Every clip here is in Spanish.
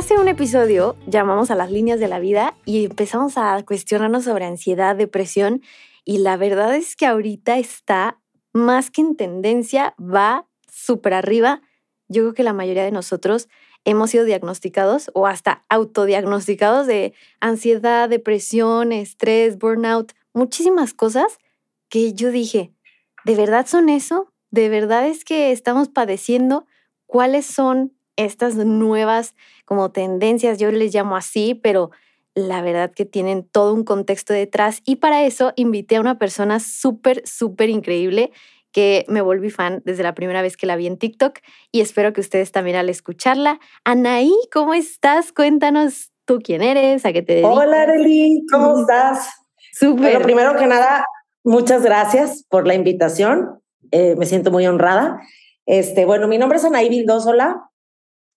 Hace un episodio llamamos a las líneas de la vida y empezamos a cuestionarnos sobre ansiedad, depresión y la verdad es que ahorita está más que en tendencia, va súper arriba. Yo creo que la mayoría de nosotros hemos sido diagnosticados o hasta autodiagnosticados de ansiedad, depresión, estrés, burnout, muchísimas cosas que yo dije, ¿de verdad son eso? ¿De verdad es que estamos padeciendo? ¿Cuáles son estas nuevas como tendencias, yo les llamo así, pero la verdad que tienen todo un contexto detrás y para eso invité a una persona súper, súper increíble que me volví fan desde la primera vez que la vi en TikTok y espero que ustedes también al escucharla. Anaí, ¿cómo estás? Cuéntanos tú quién eres, a qué te dedicas. Hola, Arely, ¿cómo estás? Súper. Bueno, primero que nada, muchas gracias por la invitación. Eh, me siento muy honrada. Este, bueno, mi nombre es Anaí Vildósola.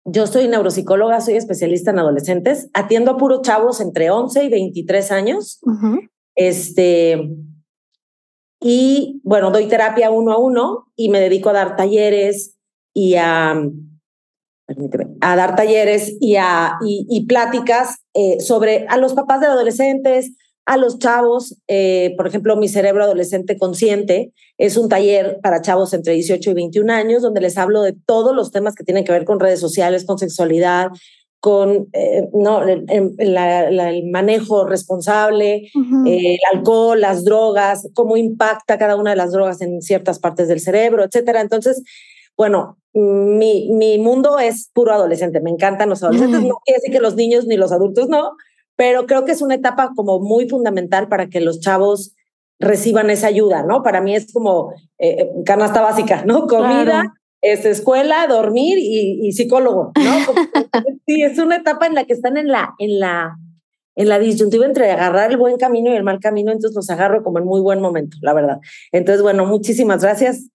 Yo soy neuropsicóloga, soy especialista en adolescentes. Atiendo a puros chavos entre 11 y 23 años. Este, y bueno, doy terapia uno a uno y me dedico a dar talleres y a, permíteme, a dar talleres y a y, pláticas eh, sobre a los papás de adolescentes, a los chavos, eh, por ejemplo, mi cerebro adolescente consciente es un taller para chavos entre 18 y 21 años donde les hablo de todos los temas que tienen que ver con redes sociales, con sexualidad, con eh, no, el, manejo responsable, eh, el alcohol, las drogas, cómo impacta cada una de las drogas en ciertas partes del cerebro, etcétera. Entonces, bueno, mi, mi mundo es puro adolescente, me encantan los adolescentes, no quiere decir que los niños ni los adultos no, pero creo que es una etapa como muy fundamental para que los chavos reciban esa ayuda, ¿no? Para mí es como eh, canasta básica, ¿no? Comida, es escuela, dormir y, psicólogo, ¿no? sí, es una etapa en la que están en la, en la, en la disyuntiva entre agarrar el buen camino y el mal camino, entonces los agarro como en muy buen momento, la verdad. Entonces, bueno, muchísimas gracias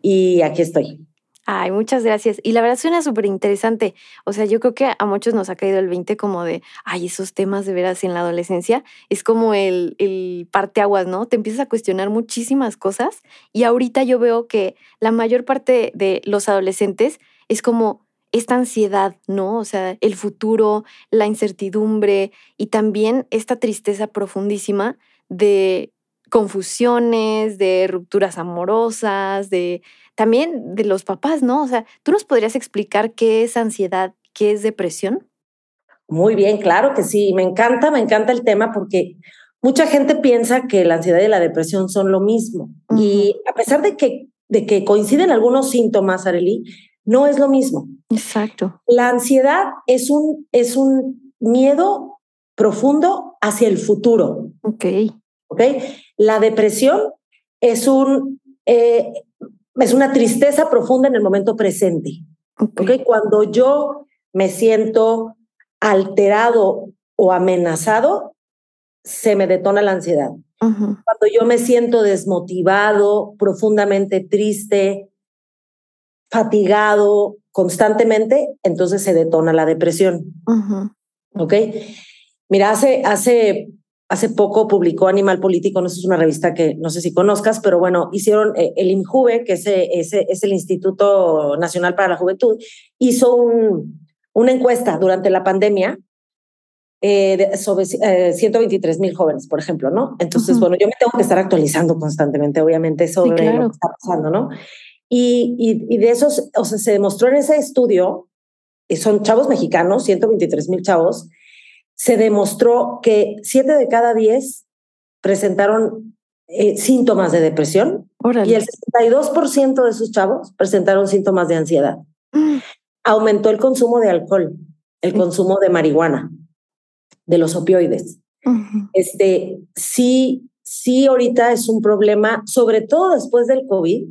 y aquí estoy. Ay, muchas gracias. Y la verdad suena súper interesante. O sea, yo creo que a muchos nos ha caído el 20 como de, ay, esos temas de veras en la adolescencia. Es como el, el parteaguas, ¿no? Te empiezas a cuestionar muchísimas cosas. Y ahorita yo veo que la mayor parte de los adolescentes es como esta ansiedad, ¿no? O sea, el futuro, la incertidumbre y también esta tristeza profundísima de confusiones, de rupturas amorosas, de también de los papás, ¿no? O sea, ¿tú nos podrías explicar qué es ansiedad, qué es depresión? Muy bien, claro que sí. Me encanta, me encanta el tema porque mucha gente piensa que la ansiedad y la depresión son lo mismo. Y a pesar de que, de que coinciden algunos síntomas, Arely, no es lo mismo. Exacto. La ansiedad es un, es un miedo profundo hacia el futuro. Ok. Ok. La depresión es un, eh, es una tristeza profunda en el momento presente. Okay. Cuando yo me siento alterado o amenazado, se me detona la ansiedad. Cuando yo me siento desmotivado, profundamente triste, fatigado constantemente, entonces se detona la depresión. ¿Ok? Mira, hace, hace hace poco publicó Animal Político, no sé, es una revista que no sé si conozcas, pero bueno, hicieron eh, el INJUVE, que es, es, el Instituto Nacional para la Juventud, hizo un, una encuesta durante la pandemia eh, sobre 123 eh, mil jóvenes, por ejemplo, ¿no? Entonces, bueno, yo me tengo que estar actualizando constantemente, obviamente, sobre lo que está pasando, ¿no? Y, y, y, de esos, o sea, se demostró en ese estudio, y son chavos mexicanos, 123 mil chavos, se demostró que siete de cada diez presentaron eh, síntomas de depresión y el 62% de esos chavos presentaron síntomas de ansiedad. Mm. Aumentó el consumo de alcohol, el consumo de marihuana, de los opioides. Este, sí, sí, ahorita es un problema, sobre todo después del COVID.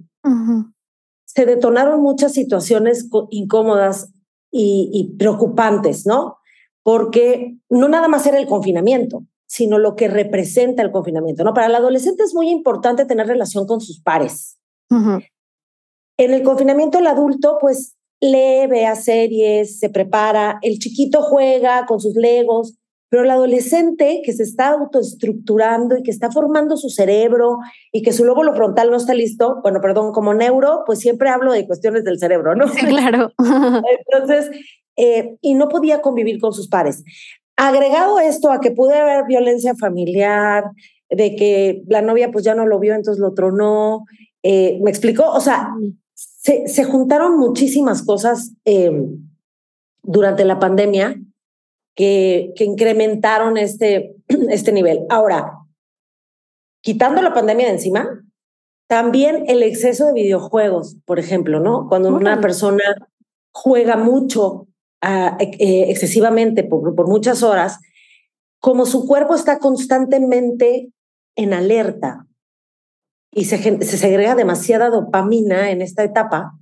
Se detonaron muchas situaciones incómodas y, y preocupantes, ¿no? Porque no nada más era el confinamiento, sino lo que representa el confinamiento. ¿no? Para el adolescente es muy importante tener relación con sus pares. En el confinamiento el adulto pues lee, ve a series, se prepara, el chiquito juega con sus legos, pero el adolescente que se está autoestructurando y que está formando su cerebro y que su lóbulo frontal no está listo, bueno, perdón, como neuro, pues siempre hablo de cuestiones del cerebro, ¿no? claro. Entonces, eh, y no podía convivir con sus pares. Agregado esto a que pude haber violencia familiar, de que la novia pues ya no lo vio, entonces lo tronó, eh, ¿me explicó? O sea, se, juntaron muchísimas cosas em, durante la pandemia que, que incrementaron este, este nivel. Ahora, quitando la pandemia de encima, también el exceso de videojuegos, por ejemplo, ¿no? Cuando una persona juega mucho, ah, eh, excesivamente, por, por muchas horas, como su cuerpo está constantemente en alerta, y se, se segrega demasiada dopamina en esta etapa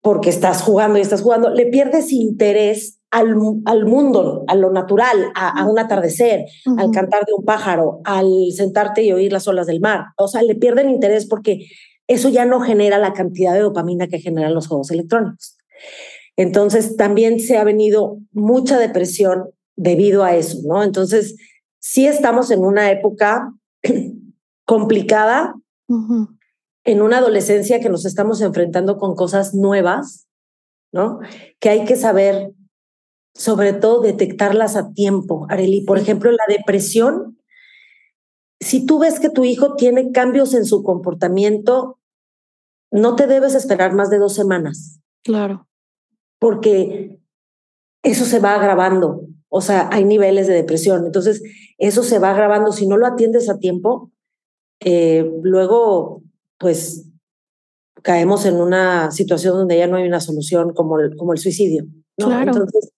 porque estás jugando y estás jugando, le pierdes interés al, al mundo, a lo natural, a, un atardecer, al cantar de un pájaro, al sentarte y oír las olas del mar. O sea, le pierden interés porque eso ya no genera la cantidad de dopamina que generan los juegos electrónicos. Entonces, también se ha venido mucha depresión debido a eso, ¿no? Entonces, sí estamos en una época complicada en una adolescencia que nos estamos enfrentando con cosas nuevas, ¿no? Que hay que saber, sobre todo, detectarlas a tiempo. Areli, por ejemplo, la depresión, si tú ves que tu hijo tiene cambios en su comportamiento, no te debes esperar más de dos semanas. Claro. Porque eso se va agravando. O sea, hay niveles de depresión. Entonces, eso se va agravando. Si no lo atiendes a tiempo, eh, luego, pues, caemos en una situación donde ya no hay una solución como el, como el suicidio. Claro. Entonces,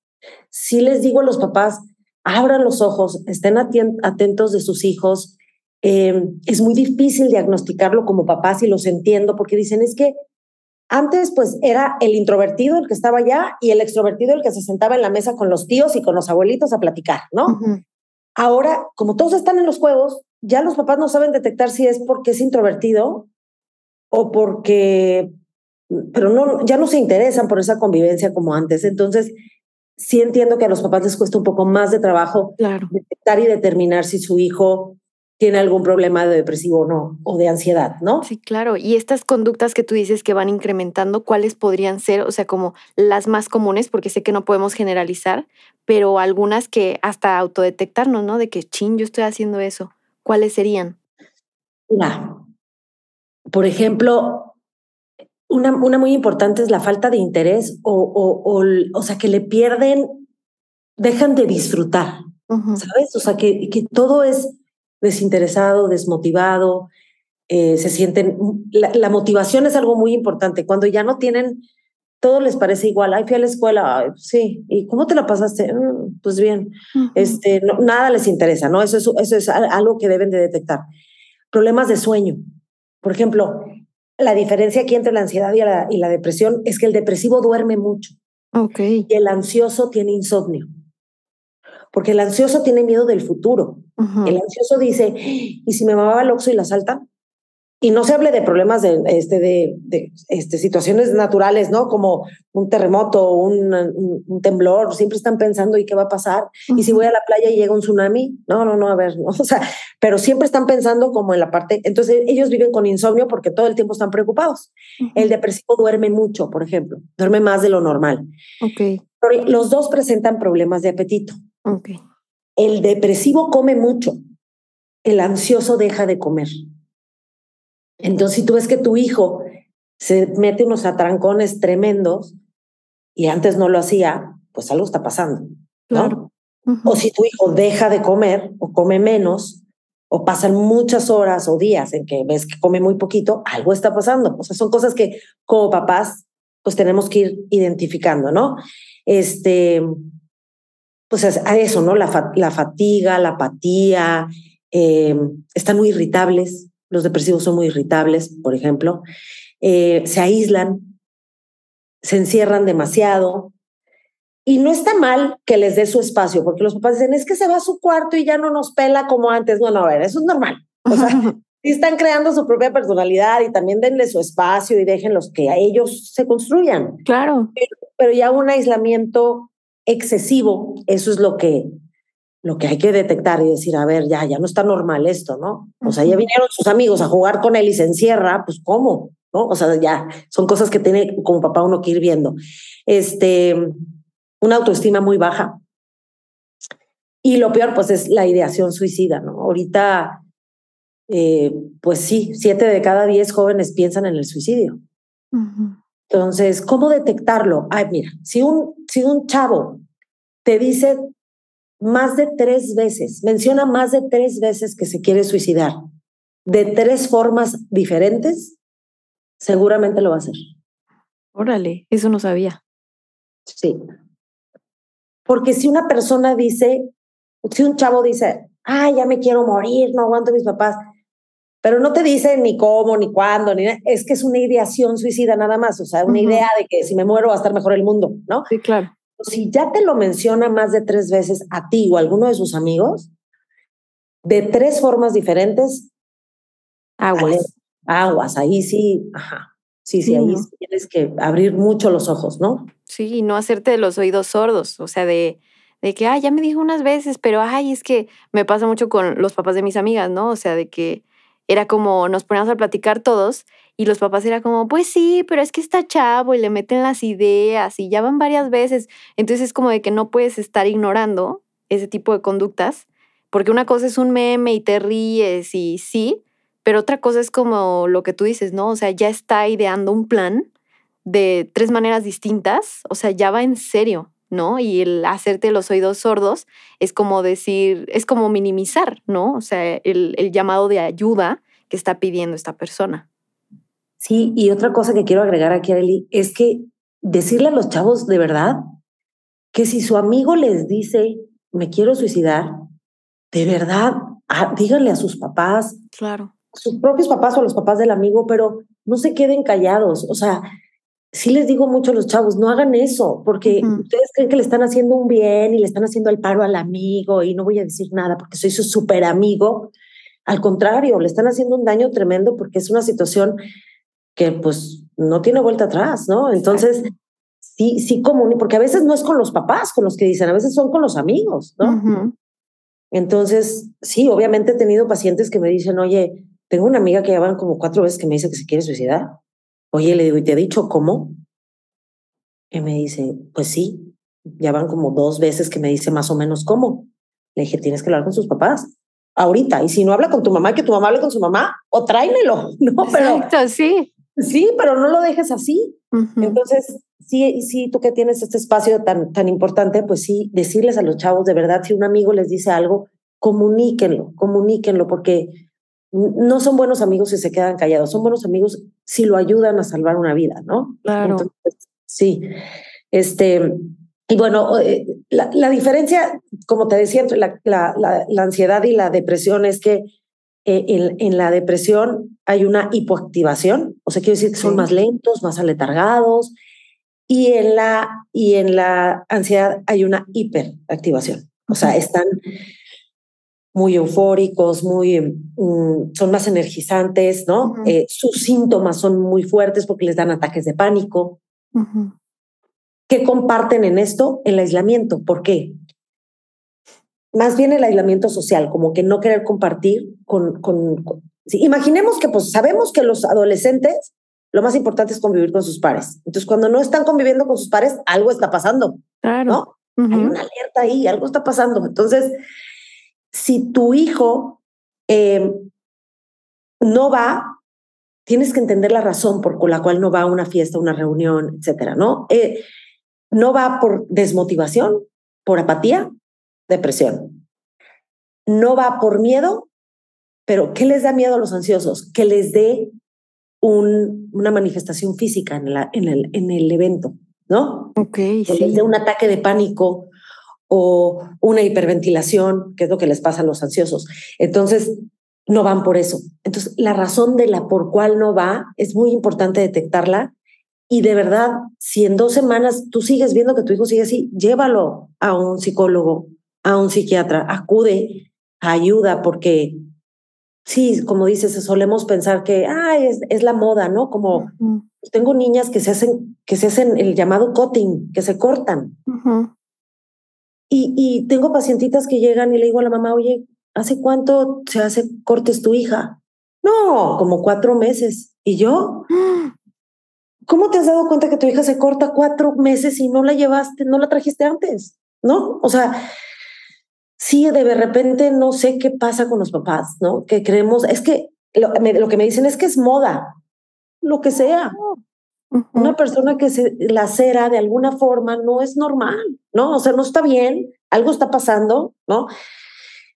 sí les digo a los papás, abran los ojos, estén atentos de sus hijos. Eh, es muy difícil diagnosticarlo como papás y los entiendo porque dicen, es que antes pues era el introvertido el que estaba allá y el extrovertido el que se sentaba en la mesa con los tíos y con los abuelitos a platicar, ¿no? Ahora, como todos están en los juegos, ya los papás no saben detectar si es porque es introvertido o porque, pero no, ya no se interesan por esa convivencia como antes. Entonces, sí entiendo que a los papás les cuesta un poco más de trabajo detectar y determinar si su hijo tiene algún problema de depresivo o no, o de ansiedad, ¿no? Sí, claro. Y estas conductas que tú dices que van incrementando, ¿cuáles podrían ser? O sea, como las más comunes, porque sé que no podemos generalizar, pero algunas que hasta autodetectarnos, ¿no? De que, chin, yo estoy haciendo eso. ¿cuáles serían? por ejemplo, una, una, muy importante es la falta de interés o, o, o, sea, que le pierden, dejan de disfrutar, ¿sabes? O sea, que, que todo es desinteresado, desmotivado, eh, se sienten, la, la, motivación es algo muy importante, cuando ya no tienen todo les parece igual. Ay, fui a la escuela, sí. ¿Y cómo te la pasaste? Mm, pues bien. este, nada les interesa, ¿no? Eso es, eso es algo que deben de detectar. Problemas de sueño. Por ejemplo, la diferencia aquí entre la ansiedad y la, y la depresión es que el depresivo duerme mucho. Y el ansioso tiene insomnio. Porque el ansioso tiene miedo del futuro. El ansioso dice, ¿y si me mamaba el oxo y la salta? Y no se hable de problemas de, este, de, de este, situaciones naturales, ¿no? Como un terremoto, un, un, temblor, siempre están pensando, ¿y qué va a pasar? Y si voy a la playa y llega un tsunami, no, no, no, a ver, ¿no? O sea, pero siempre están pensando como en la parte, entonces ellos viven con insomnio porque todo el tiempo están preocupados. El depresivo duerme mucho, por ejemplo, duerme más de lo normal. Ok. Pero los dos presentan problemas de apetito. Ok. El depresivo come mucho, el ansioso deja de comer. Entonces, si tú ves que tu hijo se mete unos atrancones tremendos y antes no lo hacía, pues algo está pasando, ¿no? O si tu hijo deja de comer o come menos, o pasan muchas horas o días en que ves que come muy poquito, algo está pasando. O sea, son cosas que como papás, pues tenemos que ir identificando, ¿no? Este, pues a eso, ¿no? La, la fatiga, la apatía, eh, están muy irritables, los depresivos son muy irritables, por ejemplo, eh, se aíslan, se encierran demasiado y no está mal que les dé su espacio, porque los papás dicen, es que se va a su cuarto y ya no nos pela como antes. No, no, a ver, eso es normal. O sea, están creando su propia personalidad y también denle su espacio y déjenlos que a ellos se construyan. Claro. Pero, pero ya un aislamiento excesivo, eso es lo que, lo que hay que detectar y decir, a ver, ya, ya no está normal esto, ¿no? O sea, ya vinieron sus amigos a jugar con él y se encierra, pues ¿cómo? ¿No? O sea, ya son cosas que tiene como papá uno que ir viendo. Este, una autoestima muy baja. Y lo peor, pues, es la ideación suicida, ¿no? Ahorita, eh, pues sí, siete de cada diez jóvenes piensan en el suicidio. Entonces, ¿cómo detectarlo? Ay, mira, si un, si un chavo te dice más de tres veces, menciona más de tres veces que se quiere suicidar, de tres formas diferentes, seguramente lo va a hacer. Órale, eso no sabía. Sí. Porque si una persona dice, si un chavo dice, ay, ya me quiero morir, no aguanto a mis papás, pero no te dice ni cómo, ni cuándo, ni es que es una ideación suicida nada más, o sea, una idea de que si me muero va a estar mejor el mundo, ¿no? Sí, claro. Si ya te lo menciona más de tres veces a ti o a alguno de sus amigos, de tres formas diferentes, aguas. aguas, ahí sí, ajá. Sí, sí, ahí tienes que abrir mucho los ojos, ¿no? Sí, y no hacerte de los oídos sordos, o sea, de, de que, ay, ya me dijo unas veces, pero, ay, es que me pasa mucho con los papás de mis amigas, ¿no? O sea, de que era como, nos poníamos a platicar todos y los papás era como, pues sí, pero es que está chavo y le meten las ideas y ya van varias veces. Entonces es como de que no puedes estar ignorando ese tipo de conductas, porque una cosa es un meme y te ríes y sí, pero otra cosa es como lo que tú dices, ¿no? O sea, ya está ideando un plan de tres maneras distintas, o sea, ya va en serio, ¿no? Y el hacerte los oídos sordos es como decir, es como minimizar, ¿no? O sea, el, el llamado de ayuda que está pidiendo esta persona. Sí, y otra cosa que quiero agregar aquí, Arely, es que decirle a los chavos de verdad que si su amigo les dice, me quiero suicidar, de verdad, ah, díganle a sus papás. Claro sus propios papás o los papás del amigo, pero no se queden callados. O sea, sí les digo mucho a los chavos, no hagan eso, porque ustedes creen que le están haciendo un bien y le están haciendo el paro al amigo y no voy a decir nada porque soy su súper amigo. Al contrario, le están haciendo un daño tremendo porque es una situación que pues no tiene vuelta atrás, ¿no? Entonces, sí, sí común, porque a veces no es con los papás con los que dicen, a veces son con los amigos, ¿no? Entonces, sí, obviamente he tenido pacientes que me dicen, oye, tengo una amiga que ya van como cuatro veces que me dice que se quiere suicidar. Oye, le digo, ¿y te ha dicho cómo? Y me dice, pues sí, ya van como dos veces que me dice más o menos cómo. Le dije, tienes que hablar con sus papás ahorita. Y si no habla con tu mamá, que tu mamá hable con su mamá o tráemelo, ¿no? Exacto, sí. Sí, pero no lo dejes así. Entonces, sí, sí, tú que tienes este espacio tan, tan importante, pues sí, decirles a los chavos de verdad, si un amigo les dice algo, comuníquenlo, comuníquenlo, porque no son buenos amigos si se quedan callados, son buenos amigos si lo ayudan a salvar una vida, ¿no? Claro. sí. Este, y bueno, eh, la, diferencia, como te decía, entre la, la, ansiedad y la depresión es que eh, en, en, la depresión hay una hipoactivación, o sea, quiere decir que son más lentos, más aletargados, y en la, y en la ansiedad hay una hiperactivación, o sea, están muy eufóricos, muy, mm, son más energizantes, ¿no? Eh, sus síntomas son muy fuertes porque les dan ataques de pánico. ¿Qué comparten en esto? El aislamiento. ¿Por qué? Más bien el aislamiento social, como que no querer compartir con... con, imaginemos que pues sabemos que los adolescentes lo más importante es convivir con sus pares. Entonces, cuando no están conviviendo con sus pares, algo está pasando. Claro. ¿no? Hay una alerta ahí, algo está pasando. Entonces, si tu hijo em, no va, tienes que entender la razón por la cual no va a una fiesta, una reunión, etcétera, ¿no? Eh, no va por desmotivación, por apatía, depresión. No va por miedo, pero ¿qué les da miedo a los ansiosos? Que les dé un, una manifestación física en, la, en, el, en el evento, ¿no? Ok, que les dé un ataque de pánico, o una hiperventilación, que es lo que les pasa a los ansiosos. Entonces, no van por eso. Entonces, la razón de la por cuál no va es muy importante detectarla Y de verdad, si en dos semanas tú sigues viendo que tu hijo sigue así, llévalo a un psicólogo, a un psiquiatra, acude, ayuda, porque sí, como dices, solemos pensar que ah, es, es la moda, ¿no? Como tengo niñas que se hacen, que se hacen el llamado cutting, que se cortan. Y, y tengo pacientitas que llegan y le digo a la mamá, oye, ¿hace cuánto se hace cortes tu hija? No, como cuatro meses. ¿Y yo? ¿Cómo te has dado cuenta que tu hija se corta cuatro meses y no la llevaste, no la trajiste antes? ¿No? O sea, sí, de repente no sé qué pasa con los papás, ¿no? Que creemos, es que lo, que me dicen es que es moda, lo que sea. Una persona que se lacera de alguna forma no es normal, ¿no? O sea, no está bien, algo está pasando, ¿no?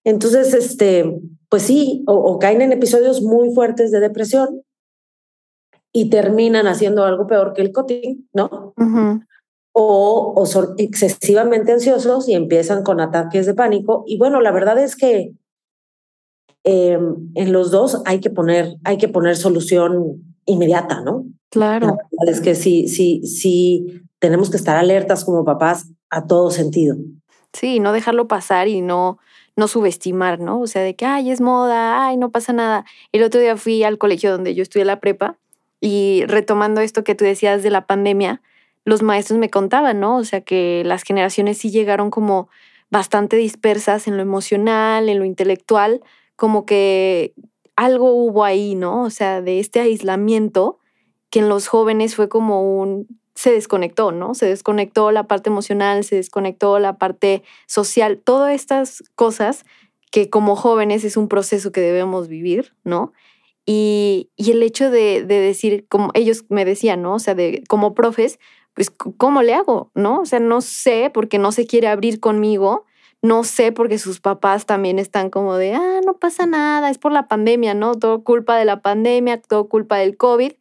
Entonces, este, pues sí, o, caen en episodios muy fuertes de depresión y terminan haciendo algo peor que el cotín, ¿no? o, o, son excesivamente ansiosos y empiezan con ataques de pánico. Y bueno, la verdad es que em, en los dos hay que poner, hay que poner solución inmediata, ¿no? Claro. Es que sí, sí, sí, tenemos que estar alertas como papás a todo sentido. Sí, no dejarlo pasar y no, no subestimar, ¿no? O sea, de que, ay, es moda, ay, no pasa nada. El otro día fui al colegio donde yo estudié la prepa y retomando esto que tú decías de la pandemia, los maestros me contaban, ¿no? O sea, que las generaciones sí llegaron como bastante dispersas en lo emocional, en lo intelectual, como que algo hubo ahí, ¿no? O sea, de este aislamiento que en los jóvenes fue como un se desconectó, ¿no? Se desconectó la parte emocional, se desconectó la parte social, todas estas cosas que como jóvenes es un proceso que debemos vivir, ¿no? Y, el hecho de, decir, como ellos me decían, ¿no? O sea, de, como profes, pues, ¿cómo le hago? ¿No? O sea, no sé porque no se quiere abrir conmigo, no sé porque sus papás también están como de, ah, no pasa nada, es por la pandemia, ¿no? Todo culpa de la pandemia, todo culpa del COVID.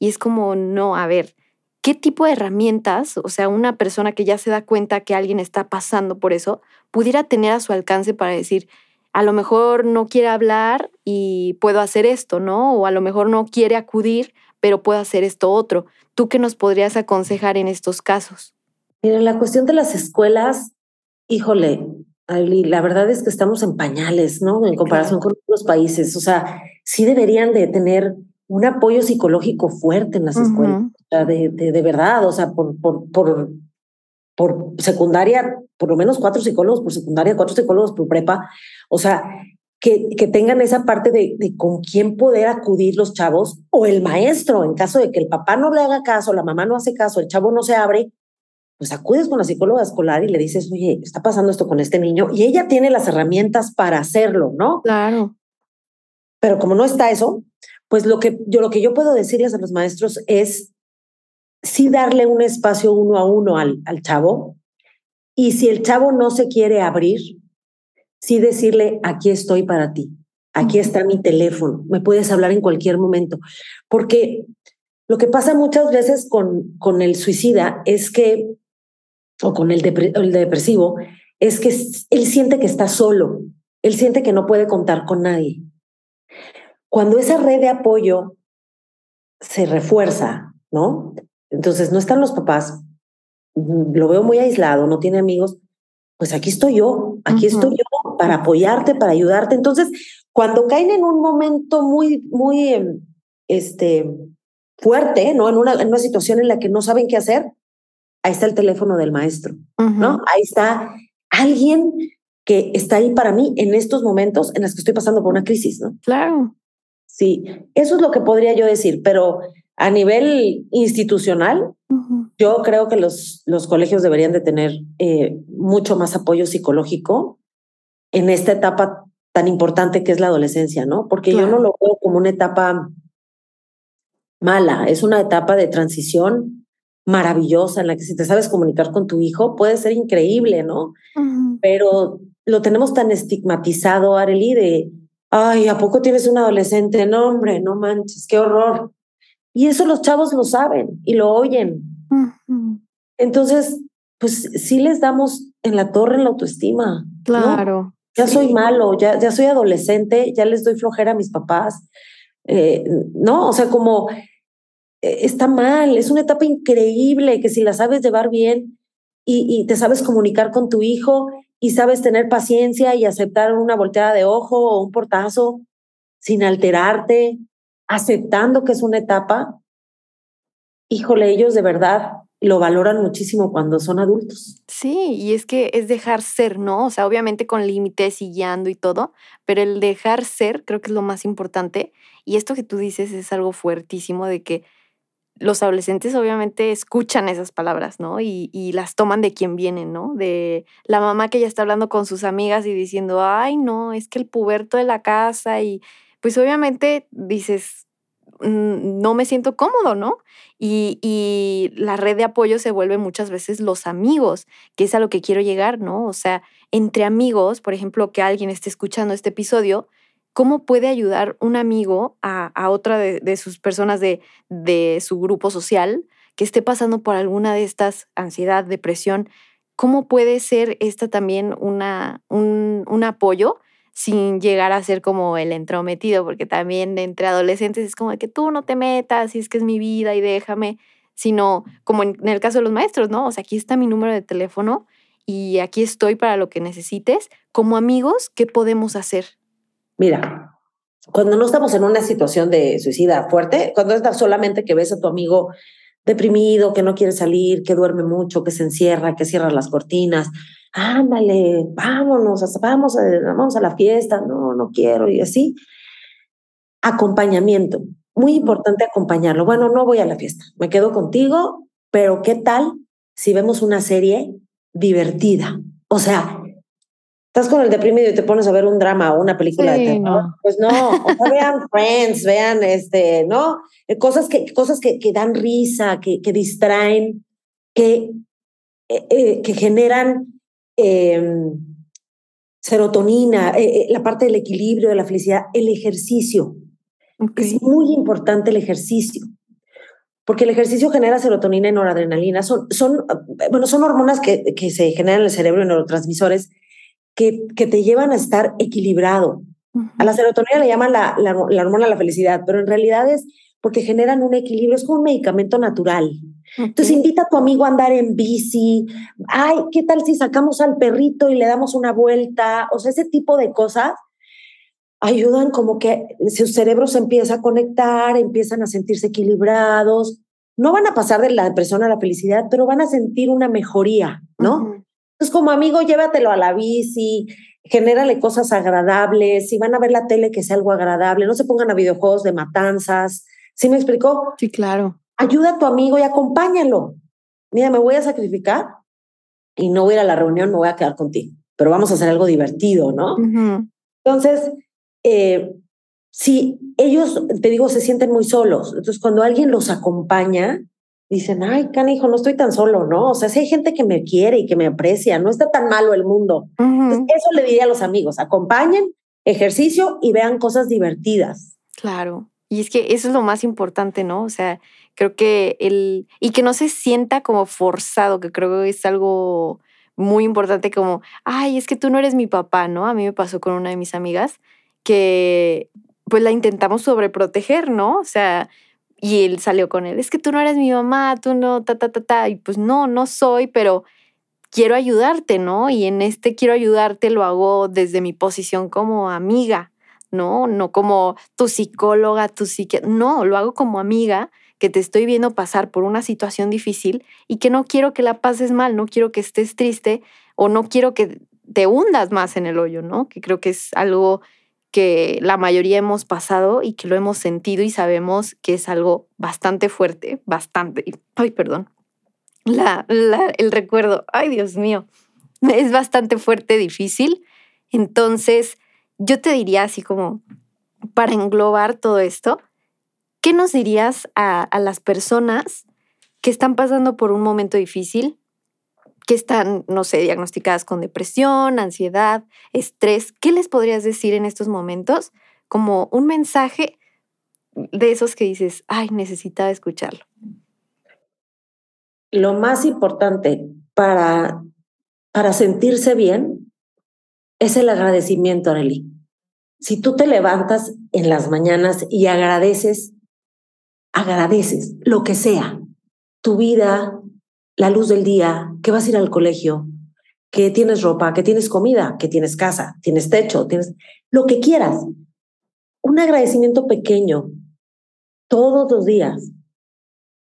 Y es como, no, a ver, ¿qué tipo de herramientas, o sea, una persona que ya se da cuenta que alguien está pasando por eso, pudiera tener a su alcance para decir, a lo mejor no quiere hablar y puedo hacer esto, ¿no? O a lo mejor no quiere acudir, pero puedo hacer esto otro. ¿Tú qué nos podrías aconsejar en estos casos? Mira, la cuestión de las escuelas, híjole, la verdad es que estamos en pañales, ¿no? En comparación con otros países. O sea, sí deberían de tener un apoyo psicológico fuerte en las escuelas, o sea, de, de, verdad, o sea, por, por, por, por secundaria, por lo menos cuatro psicólogos por secundaria, cuatro psicólogos por prepa, o sea, que, que tengan esa parte de, de, con quién poder acudir los chavos o el maestro, en caso de que el papá no le haga caso, la mamá no hace caso, el chavo no se abre, pues acudes con la psicóloga escolar y le dices, oye, está pasando esto con este niño y ella tiene las herramientas para hacerlo, ¿no? Claro. Pero como no está eso, pues lo que yo, lo que yo puedo decirles a los maestros es sí darle un espacio uno a uno al, al chavo y si el chavo no se quiere abrir, sí decirle, aquí estoy para ti, aquí está mi teléfono, me puedes hablar en cualquier momento, porque lo que pasa muchas veces con, con el suicida es que, o con el, el depresivo, es que él siente que está solo, él siente que no puede contar con nadie. Cuando esa red de apoyo se refuerza, ¿no? Entonces no están los papás, mm, lo veo muy aislado, no tiene amigos, pues aquí estoy yo, aquí estoy yo para apoyarte, para ayudarte. Entonces, cuando caen en un momento muy, muy, em, este, fuerte, ¿no? En una, en una situación en la que no saben qué hacer, ahí está el teléfono del maestro, ¿no? Ahí está alguien que está ahí para mí en estos momentos en los que estoy pasando por una crisis, ¿no? Claro. Sí, eso es lo que podría yo decir, pero a nivel institucional, yo creo que los, los colegios deberían de tener eh, mucho más apoyo psicológico en esta etapa tan importante que es la adolescencia, ¿no? Porque yo no lo veo como una etapa mala, es una etapa de transición maravillosa en la que si te sabes comunicar con tu hijo puede ser increíble, ¿no? Pero lo tenemos tan estigmatizado, Arely, de ay, ¿a poco tienes un adolescente? No, hombre, no manches, qué horror. Y eso los chavos lo saben y lo oyen. Entonces, pues sí les damos en la torre en la autoestima. Claro. Ya soy malo, ya, ya soy adolescente, ya les doy flojera a mis papás. Eh, no, o sea, como eh, está mal, es una etapa increíble que si la sabes llevar bien y, y te sabes comunicar con tu hijo y sabes tener paciencia y aceptar una volteada de ojo o un portazo sin alterarte, aceptando que es una etapa, híjole, ellos de verdad lo valoran muchísimo cuando son adultos. Sí, y es que es dejar ser, ¿no? O sea, obviamente con límites y guiando y todo, pero el dejar ser creo que es lo más importante. Y esto que tú dices es algo fuertísimo de que los adolescentes obviamente escuchan esas palabras, ¿no? Y, y, las toman de quien vienen, ¿no? De la mamá que ya está hablando con sus amigas y diciendo, ay, no, es que el puberto de la casa y pues obviamente dices, mm, no me siento cómodo, ¿no? Y, y, la red de apoyo se vuelve muchas veces los amigos, que es a lo que quiero llegar, ¿no? O sea, entre amigos, por ejemplo, que alguien esté escuchando este episodio, ¿cómo puede ayudar un amigo a, otra de, sus personas de, su grupo social que esté pasando por alguna de estas, ansiedad, depresión? ¿Cómo puede ser esta también una, un, apoyo? sin llegar a ser como el entrometido, porque también entre adolescentes es como que tú no te metas, y es que es mi vida y déjame, sino como en, el caso de los maestros, ¿no? O sea, aquí está mi número de teléfono y aquí estoy para lo que necesites. Como amigos, ¿qué podemos hacer? Mira, cuando no estamos en una situación de suicida fuerte, cuando es solamente que ves a tu amigo deprimido, que no quiere salir, que duerme mucho, que se encierra, que cierra las cortinas, ándale, vámonos, vamos a, vamos a la fiesta, no, no quiero, y así. Acompañamiento, muy importante acompañarlo. Bueno, no voy a la fiesta, me quedo contigo, pero ¿qué tal si vemos una serie divertida? O sea, estás con el deprimido y te pones a ver un drama o una película sí, de terror. No. Pues no, o sea, vean Friends, vean este, ¿no? Eh, cosas que, cosas que, que dan risa, que, que distraen, que, eh, eh, que generan eh, serotonina, la parte del equilibrio, de la felicidad, el ejercicio. Okay. Es muy importante el ejercicio, porque el ejercicio genera serotonina y noradrenalina. Son, son, bueno, son hormonas que, que se generan en el cerebro y neurotransmisores que, que te llevan a estar equilibrado. Uh -huh. A la serotonina le llaman la, la, la hormona de la felicidad, pero en realidad es porque generan un equilibrio, es como un medicamento natural. Entonces invita a tu amigo a andar en bici, ay, ¿qué tal si sacamos al perrito y le damos una vuelta? O sea, ese tipo de cosas ayudan como que su cerebro se empieza a conectar, empiezan a sentirse equilibrados, no van a pasar de la depresión a la felicidad, pero van a sentir una mejoría, ¿no? Uh -huh. Entonces como amigo, llévatelo a la bici, genérale cosas agradables, si van a ver la tele que sea algo agradable, no se pongan a videojuegos de matanzas, ¿sí me explicó? Sí, claro ayuda a tu amigo y acompáñalo. Mira, me voy a sacrificar y no voy a ir a la reunión, me voy a quedar contigo, pero vamos a hacer algo divertido, ¿no? Uh -huh. Entonces, eh, si ellos, te digo, se sienten muy solos, entonces cuando alguien los acompaña, dicen, ay, canijo, no estoy tan solo, ¿no? O sea, si hay gente que me quiere y que me aprecia, no está tan malo el mundo. Uh -huh. Entonces, eso le diría a los amigos, acompañen, ejercicio y vean cosas divertidas. Claro. Y es que eso es lo más importante, ¿no? O sea, Creo que el, y que no se sienta como forzado, que creo que es algo muy importante como, ay, es que tú no eres mi papá, ¿no? A mí me pasó con una de mis amigas que pues la intentamos sobreproteger, ¿no? O sea, y él salió con él, es que tú no eres mi mamá, tú no, ta, ta, ta, ta, y pues no, no soy, pero quiero ayudarte, ¿no? Y en este quiero ayudarte lo hago desde mi posición como amiga, ¿no? No como tu psicóloga, tu psiquiatra, no, lo hago como amiga que te estoy viendo pasar por una situación difícil y que no quiero que la pases mal, no quiero que estés triste o no quiero que te hundas más en el hoyo, ¿no? Que creo que es algo que la mayoría hemos pasado y que lo hemos sentido y sabemos que es algo bastante fuerte, bastante, ay, perdón, la, la, el recuerdo, ay, Dios mío, es bastante fuerte, difícil. Entonces, yo te diría así como, para englobar todo esto, ¿qué nos dirías a, a, las personas que están pasando por un momento difícil, que están, no sé, diagnosticadas con depresión, ansiedad, estrés? ¿Qué les podrías decir en estos momentos como un mensaje de esos que dices, ay, necesitaba escucharlo? Lo más importante para, para sentirse bien es el agradecimiento, Arely. Si tú te levantas en las mañanas y agradeces agradeces lo que sea, tu vida, la luz del día, que vas a ir al colegio, que tienes ropa, que tienes comida, que tienes casa, tienes techo, tienes lo que quieras. Un agradecimiento pequeño todos los días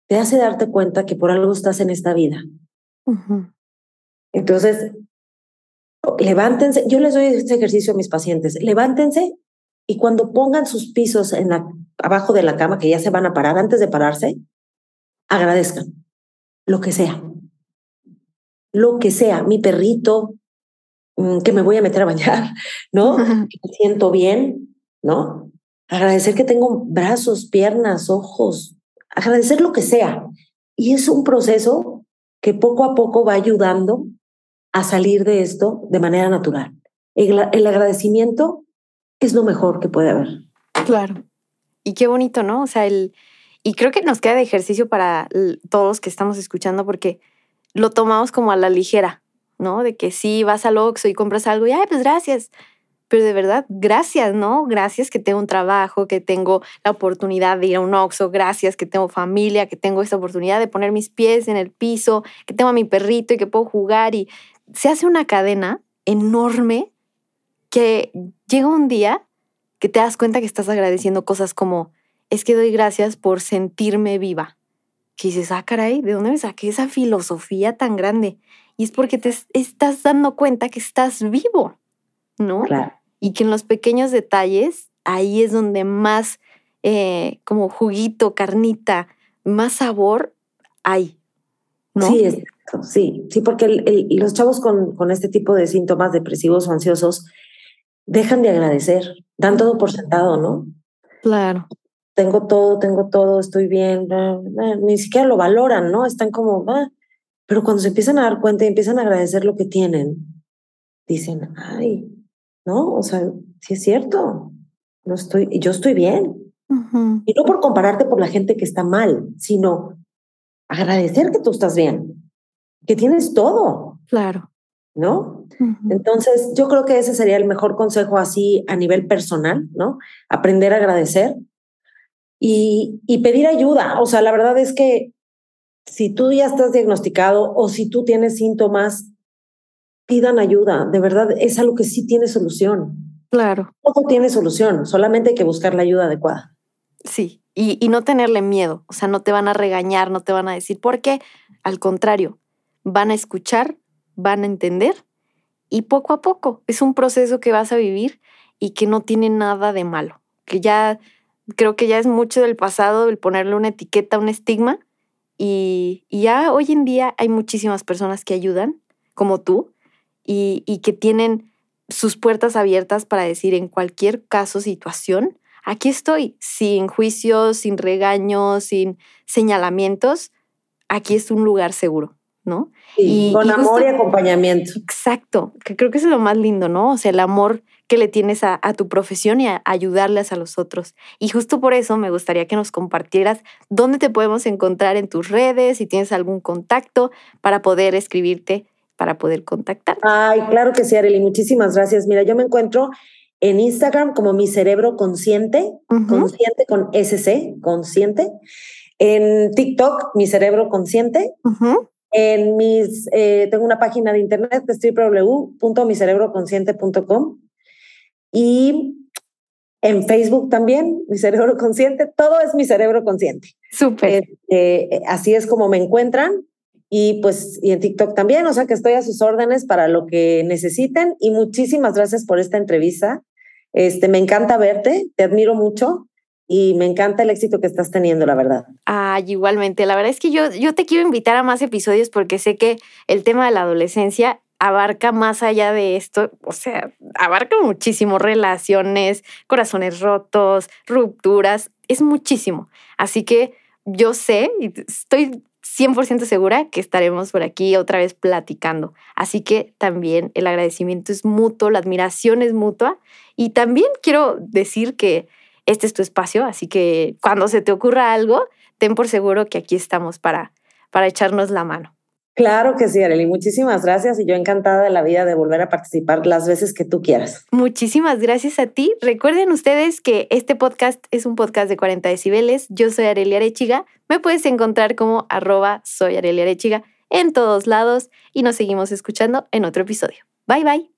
te hace darte cuenta que por algo estás en esta vida. Entonces, levántense, yo les doy este ejercicio a mis pacientes, levántense y cuando pongan sus pisos en la, abajo de la cama, que ya se van a parar, antes de pararse, agradezcan lo que sea. Lo que sea, mi perrito, mm, que me voy a meter a bañar, ¿no? Que me siento bien, ¿no? Agradecer que tengo brazos, piernas, ojos, agradecer lo que sea. Y es un proceso que poco a poco va ayudando a salir de esto de manera natural. El, el agradecimiento es lo mejor que puede haber. Claro. Y qué bonito, ¿no? O sea, el, y creo que nos queda de ejercicio para todos que estamos escuchando porque lo tomamos como a la ligera, ¿no? De que sí, vas al Oxxo y compras algo y, ay, pues gracias. Pero de verdad, gracias, ¿no? Gracias que tengo un trabajo, que tengo la oportunidad de ir a un Oxxo, gracias que tengo familia, que tengo esta oportunidad de poner mis pies en el piso, que tengo a mi perrito y que puedo jugar. Y se hace una cadena enorme que llega un día que te das cuenta que estás agradeciendo cosas como, es que doy gracias por sentirme viva. Que dices, ah, caray, ¿de dónde me saqué esa filosofía tan grande? Y es porque te estás dando cuenta que estás vivo, ¿no? Claro. Y que en los pequeños detalles, ahí es donde más eh, como juguito, carnita, más sabor hay, ¿no? Sí, sí, sí, porque los chavos con, con este tipo de síntomas depresivos o ansiosos dejan de agradecer, dan todo por sentado, ¿no? Claro. Tengo todo, tengo todo, estoy bien, ni siquiera lo valoran, ¿no? Están como, ah", pero cuando se empiezan a dar cuenta y empiezan a agradecer lo que tienen, dicen, ay, ¿no? O sea, sí es cierto, no estoy, yo estoy bien. Y no por compararte por la gente que está mal, sino agradecer que tú estás bien, que tienes todo. Claro. ¿no? Entonces, yo creo que ese sería el mejor consejo así a nivel personal, ¿no? Aprender a agradecer y, y pedir ayuda. O sea, la verdad es que si tú ya estás diagnosticado o si tú tienes síntomas, pidan ayuda. De verdad, es algo que sí tiene solución. Claro. Todo tiene solución, solamente hay que buscar la ayuda adecuada. Sí, y, y no tenerle miedo. O sea, no te van a regañar, no te van a decir, por qué. Al contrario, van a escuchar van a entender y poco a poco es un proceso que vas a vivir y que no tiene nada de malo, que ya creo que ya es mucho del pasado el ponerle una etiqueta, un estigma y, ya hoy en día hay muchísimas personas que ayudan, como tú, y, y que tienen sus puertas abiertas para decir en cualquier caso, situación, aquí estoy, sin juicios, sin regaños, sin señalamientos, aquí es un lugar seguro. ¿no? y, con amor y acompañamiento. Exacto, que creo que es lo más lindo, ¿no? O sea, el amor que le tienes a, tu profesión y a ayudarles a los otros. Y justo por eso me gustaría que nos compartieras dónde te podemos encontrar en tus redes, si tienes algún contacto para poder escribirte, para poder contactar. Ay, claro que sí, Arely, muchísimas gracias. Mira, yo me encuentro en Instagram como mi cerebro consciente, consciente con SC, consciente. En TikTok, mi cerebro consciente. En mis, eh, tengo una página de internet www.micerebroconsciente.com y en Facebook también, mi cerebro consciente, todo es mi cerebro consciente. Súper. Este, así es como me encuentran y pues y en TikTok también, o sea que estoy a sus órdenes para lo que necesiten y muchísimas gracias por esta entrevista. Este, me encanta verte, te admiro mucho y me encanta el éxito que estás teniendo, la verdad. Ay, igualmente. La verdad es que yo, yo te quiero invitar a más episodios porque sé que el tema de la adolescencia abarca más allá de esto, o sea, abarca muchísimo relaciones, corazones rotos, rupturas, es muchísimo. Así que yo sé y estoy 100% segura que estaremos por aquí otra vez platicando. Así que también el agradecimiento es mutuo, la admiración es mutua y también quiero decir que este es tu espacio, así que cuando se te ocurra algo, ten por seguro que aquí estamos para, para echarnos la mano. Claro que sí, Arely. Muchísimas gracias y yo encantada de la vida de volver a participar las veces que tú quieras. Muchísimas gracias a ti. Recuerden ustedes que este podcast es un podcast de 40 decibeles. Yo soy Arely Arechiga. Me puedes encontrar como arroba soy Arely Arechiga en todos lados y nos seguimos escuchando en otro episodio. Bye bye.